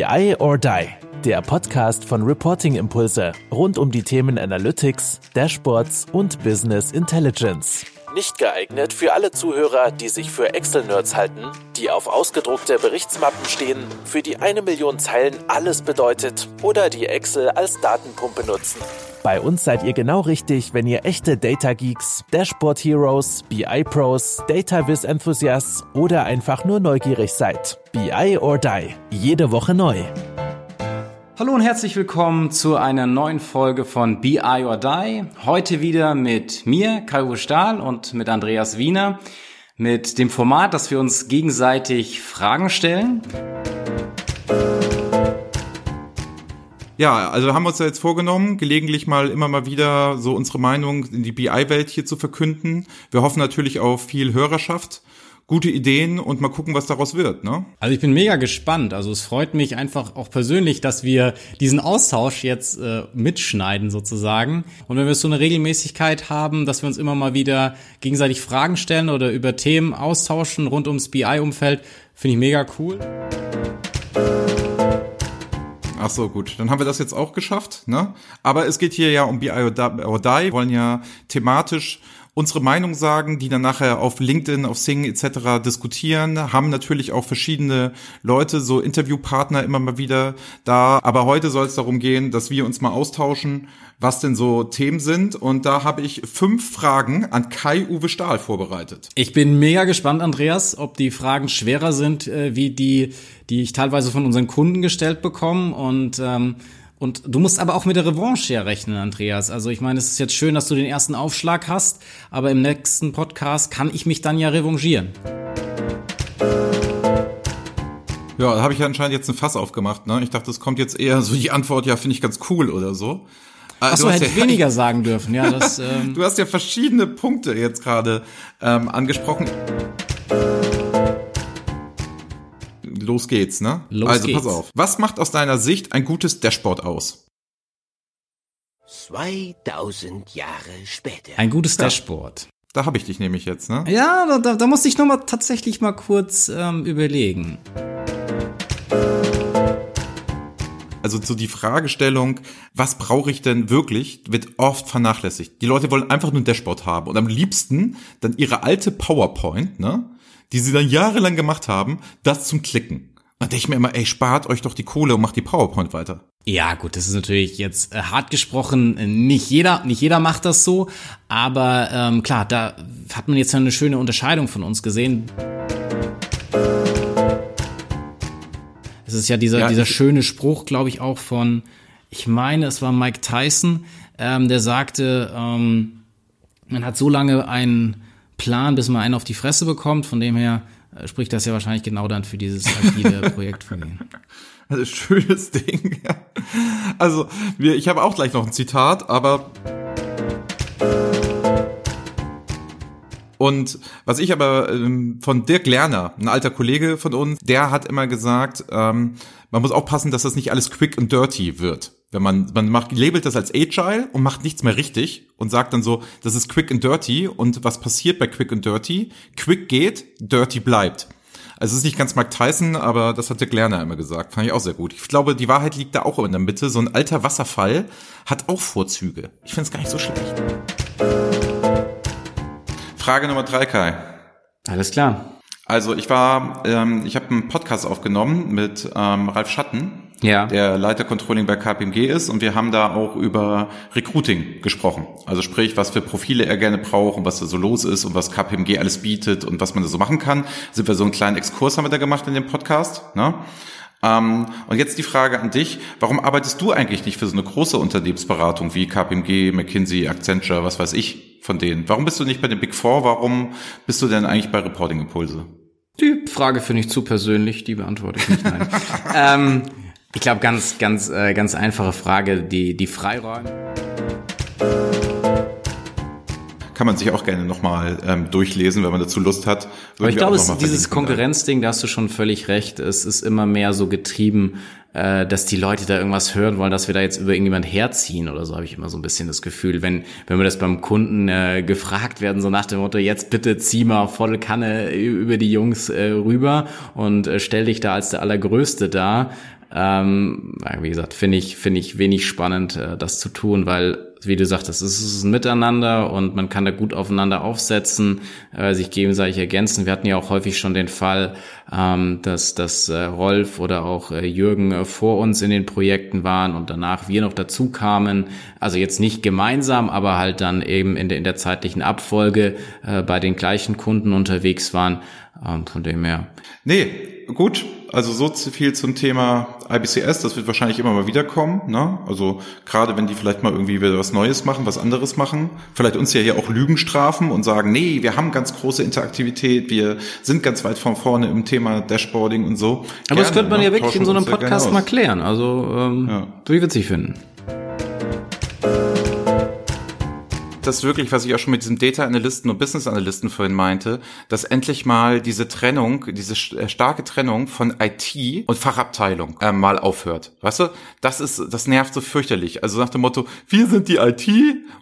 BI or Die, der Podcast von Reporting Impulse rund um die Themen Analytics, Dashboards und Business Intelligence. Nicht geeignet für alle Zuhörer, die sich für Excel-Nerds halten, die auf ausgedruckte Berichtsmappen stehen, für die eine Million Zeilen alles bedeutet oder die Excel als Datenpumpe nutzen. Bei uns seid ihr genau richtig, wenn ihr echte Data Geeks, Dashboard Heroes, BI Pros, Data Viz Enthusiasts oder einfach nur neugierig seid. BI or Die. Jede Woche neu. Hallo und herzlich willkommen zu einer neuen Folge von BI or Die. Heute wieder mit mir, Kai-Uwe Stahl und mit Andreas Wiener. Mit dem Format, dass wir uns gegenseitig Fragen stellen. Ja, also haben wir uns ja jetzt vorgenommen, gelegentlich mal immer mal wieder so unsere Meinung in die BI-Welt hier zu verkünden. Wir hoffen natürlich auf viel Hörerschaft gute Ideen und mal gucken, was daraus wird. Ne? Also ich bin mega gespannt. Also es freut mich einfach auch persönlich, dass wir diesen Austausch jetzt äh, mitschneiden sozusagen. Und wenn wir so eine Regelmäßigkeit haben, dass wir uns immer mal wieder gegenseitig Fragen stellen oder über Themen austauschen rund ums BI-Umfeld, finde ich mega cool. Ach so, gut. Dann haben wir das jetzt auch geschafft. Ne? Aber es geht hier ja um BI or Die. Wir wollen ja thematisch unsere Meinung sagen, die dann nachher auf LinkedIn, auf Sing etc. diskutieren, haben natürlich auch verschiedene Leute, so Interviewpartner immer mal wieder da. Aber heute soll es darum gehen, dass wir uns mal austauschen, was denn so Themen sind. Und da habe ich fünf Fragen an Kai-Uwe Stahl vorbereitet. Ich bin mega gespannt, Andreas, ob die Fragen schwerer sind, äh, wie die, die ich teilweise von unseren Kunden gestellt bekomme. Und ähm, und du musst aber auch mit der Revanche ja rechnen, Andreas. Also ich meine, es ist jetzt schön, dass du den ersten Aufschlag hast, aber im nächsten Podcast kann ich mich dann ja revanchieren. Ja, da habe ich ja anscheinend jetzt ein Fass aufgemacht. Ne? Ich dachte, es kommt jetzt eher so die Antwort, ja, finde ich ganz cool oder so. Achso, hätte ja, weniger sagen dürfen. Ja, das, ähm du hast ja verschiedene Punkte jetzt gerade ähm, angesprochen los geht's, ne? Los also geht's. pass auf. Was macht aus deiner Sicht ein gutes Dashboard aus? 2000 Jahre später. Ein gutes ja. Dashboard. Da habe ich dich nämlich jetzt, ne? Ja, da, da, da musste ich nochmal tatsächlich mal kurz ähm, überlegen. Also so die Fragestellung, was brauche ich denn wirklich, wird oft vernachlässigt. Die Leute wollen einfach nur ein Dashboard haben und am liebsten dann ihre alte PowerPoint, ne? Die sie dann jahrelang gemacht haben, das zum Klicken. Denke ich mir immer, ey, spart euch doch die Kohle und macht die PowerPoint weiter. Ja, gut, das ist natürlich jetzt äh, hart gesprochen. Nicht jeder, nicht jeder macht das so, aber ähm, klar, da hat man jetzt eine schöne Unterscheidung von uns gesehen. Es ist ja dieser, ja, dieser schöne Spruch, glaube ich, auch von, ich meine, es war Mike Tyson, ähm, der sagte, ähm, man hat so lange einen Plan, bis man einen auf die Fresse bekommt. Von dem her äh, spricht das ja wahrscheinlich genau dann für dieses agile Projekt von Ihnen. Also schönes Ding. Also wir, ich habe auch gleich noch ein Zitat, aber Und was ich aber ähm, von Dirk Lerner, ein alter Kollege von uns, der hat immer gesagt, ähm, man muss aufpassen, dass das nicht alles quick und dirty wird. Wenn man, man macht, labelt das als agile und macht nichts mehr richtig und sagt dann so, das ist quick and dirty und was passiert bei quick and dirty? Quick geht, dirty bleibt. Also es ist nicht ganz Mike Tyson, aber das hat Dirk Lerner immer gesagt. Fand ich auch sehr gut. Ich glaube, die Wahrheit liegt da auch in der Mitte. So ein alter Wasserfall hat auch Vorzüge. Ich finde es gar nicht so schlecht. Frage Nummer drei, Kai. Alles klar. Also ich war, ähm, ich habe einen Podcast aufgenommen mit ähm, Ralf Schatten ja. der Leiter Controlling bei KPMG ist und wir haben da auch über Recruiting gesprochen. Also sprich, was für Profile er gerne braucht und was da so los ist und was KPMG alles bietet und was man da so machen kann. Sind wir so einen kleinen Exkurs haben wir da gemacht in dem Podcast. Ne? Ähm, und jetzt die Frage an dich, warum arbeitest du eigentlich nicht für so eine große Unternehmensberatung wie KPMG, McKinsey, Accenture, was weiß ich von denen? Warum bist du nicht bei den Big Four? Warum bist du denn eigentlich bei Reporting Impulse? Die Frage finde ich zu persönlich, die beantworte ich nicht. Nein. ähm, ich glaube, ganz, ganz, äh, ganz einfache Frage, die, die Freiräume. Kann man sich auch gerne nochmal ähm, durchlesen, wenn man dazu Lust hat. Aber ich glaube, dieses Konkurrenzding, da hast du schon völlig recht. Es ist immer mehr so getrieben, äh, dass die Leute da irgendwas hören wollen, dass wir da jetzt über irgendjemand herziehen oder so, habe ich immer so ein bisschen das Gefühl. Wenn, wenn wir das beim Kunden äh, gefragt werden, so nach dem Motto, jetzt bitte zieh mal volle Kanne über die Jungs äh, rüber und äh, stell dich da als der Allergrößte da, Ähm, wie gesagt, finde ich, finde ich wenig spannend, äh, das zu tun, weil wie du sagtest, es ist ein Miteinander und man kann da gut aufeinander aufsetzen, äh, sich gegenseitig ergänzen. Wir hatten ja auch häufig schon den Fall, ähm, dass, dass äh, Rolf oder auch äh, Jürgen äh, vor uns in den Projekten waren und danach wir noch dazu kamen. Also jetzt nicht gemeinsam, aber halt dann eben in der, in der zeitlichen Abfolge äh, bei den gleichen Kunden unterwegs waren. Ähm, von dem her. Nee, gut, also so viel zum Thema IBCS, das wird wahrscheinlich immer mal wiederkommen. Ne? Also gerade wenn die vielleicht mal irgendwie wieder was Neues machen, was anderes machen, vielleicht uns ja hier auch Lügen strafen und sagen, nee, wir haben ganz große Interaktivität, wir sind ganz weit von vorne im Thema Dashboarding und so. Aber Gerne, das könnte man ne? ja wirklich in so einem Podcast mal klären. Also ähm, ja. würde ich witzig finden. Das wirklich, was ich auch schon mit diesem Data Analysten und Business Analysten vorhin meinte, dass endlich mal diese Trennung, diese äh, starke Trennung von IT und Fachabteilung äh, mal aufhört. Weißt du, das ist, das nervt so fürchterlich. Also nach dem Motto, wir sind die IT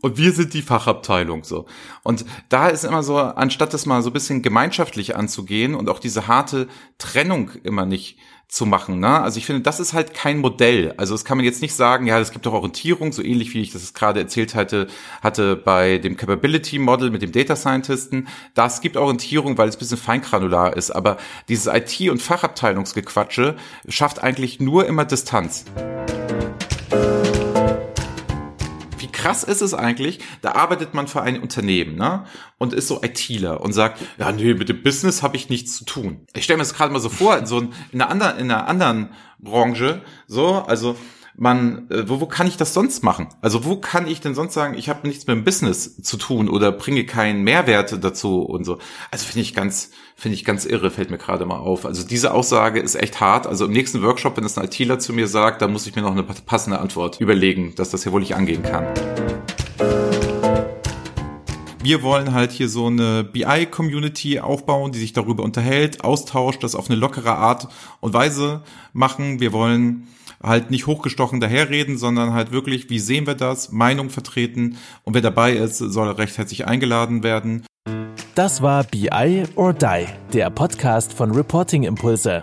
und wir sind die Fachabteilung, so. Und da ist immer so, anstatt das mal so ein bisschen gemeinschaftlich anzugehen und auch diese harte Trennung immer nicht zu machen. Ne? Also ich finde, das ist halt kein Modell. Also es kann man jetzt nicht sagen, ja, es gibt doch Orientierung, so ähnlich wie ich das gerade erzählt hatte, hatte bei dem Capability Model mit dem Data Scientisten. Das gibt Orientierung, weil es ein bisschen feingranular ist. Aber dieses IT- und Fachabteilungsgequatsche schafft eigentlich nur immer Distanz krass ist es eigentlich, da arbeitet man für ein Unternehmen, ne? Und ist so ITler und sagt, ja, nee, mit dem Business habe ich nichts zu tun. Ich stelle mir das gerade mal so vor, in so ein, in einer anderen, in einer anderen Branche, so, also man, äh, wo, wo kann ich das sonst machen? Also wo kann ich denn sonst sagen, ich habe nichts mit dem Business zu tun oder bringe keinen Mehrwert dazu und so. Also finde ich ganz, finde ich ganz irre, fällt mir gerade mal auf. Also diese Aussage ist echt hart. Also im nächsten Workshop, wenn das ein ITler zu mir sagt, da muss ich mir noch eine passende Antwort überlegen, dass das hier wohl nicht angehen kann wir wollen halt hier so eine BI-Community aufbauen, die sich darüber unterhält, austauscht, das auf eine lockere Art und Weise machen. Wir wollen halt nicht hochgestochen daherreden, sondern halt wirklich, wie sehen wir das, Meinung vertreten und wer dabei ist, soll recht herzlich eingeladen werden. Das war BI or Die, der Podcast von Reporting Impulse.